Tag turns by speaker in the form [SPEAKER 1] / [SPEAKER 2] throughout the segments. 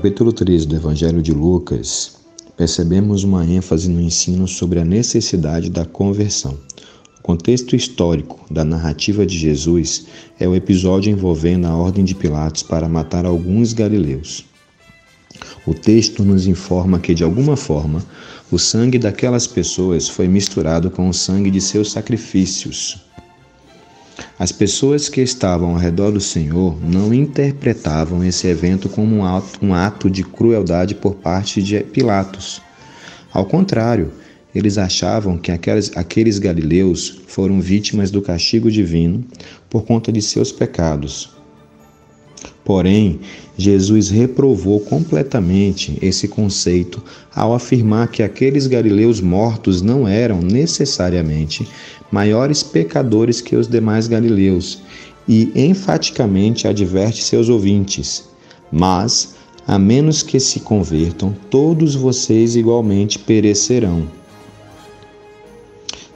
[SPEAKER 1] capítulo 13 do Evangelho de Lucas, percebemos uma ênfase no ensino sobre a necessidade da conversão. O contexto histórico da narrativa de Jesus é o episódio envolvendo a ordem de Pilatos para matar alguns galileus. O texto nos informa que, de alguma forma, o sangue daquelas pessoas foi misturado com o sangue de seus sacrifícios. As pessoas que estavam ao redor do Senhor não interpretavam esse evento como um ato, um ato de crueldade por parte de Pilatos. Ao contrário, eles achavam que aqueles, aqueles galileus foram vítimas do castigo divino por conta de seus pecados. Porém, Jesus reprovou completamente esse conceito ao afirmar que aqueles galileus mortos não eram necessariamente maiores pecadores que os demais galileus e enfaticamente adverte seus ouvintes: Mas, a menos que se convertam, todos vocês igualmente perecerão.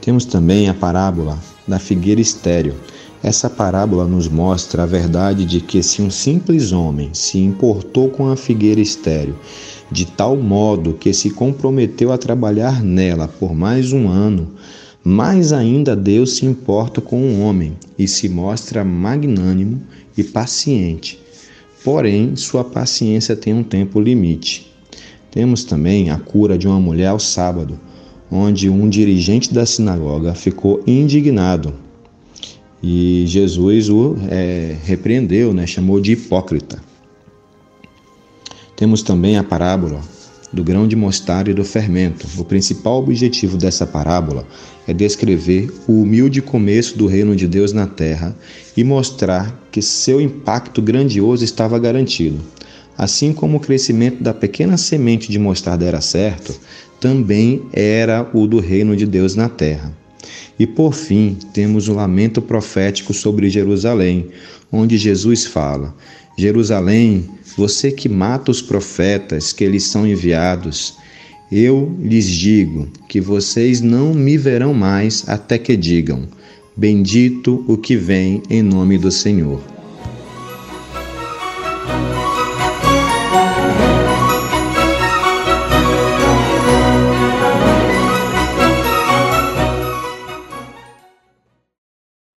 [SPEAKER 1] Temos também a parábola da figueira estéril. Essa parábola nos mostra a verdade de que se um simples homem se importou com a figueira estéril, de tal modo que se comprometeu a trabalhar nela por mais um ano, mais ainda Deus se importa com o homem e se mostra magnânimo e paciente. Porém, sua paciência tem um tempo limite. Temos também a cura de uma mulher ao sábado, onde um dirigente da sinagoga ficou indignado e Jesus o é, repreendeu, né, chamou de hipócrita. Temos também a parábola do grão de mostarda e do fermento. O principal objetivo dessa parábola é descrever o humilde começo do reino de Deus na terra e mostrar que seu impacto grandioso estava garantido. Assim como o crescimento da pequena semente de mostarda era certo, também era o do reino de Deus na terra. E por fim, temos o lamento profético sobre Jerusalém, onde Jesus fala: Jerusalém, você que mata os profetas que lhes são enviados, eu lhes digo que vocês não me verão mais até que digam: Bendito o que vem em nome do Senhor.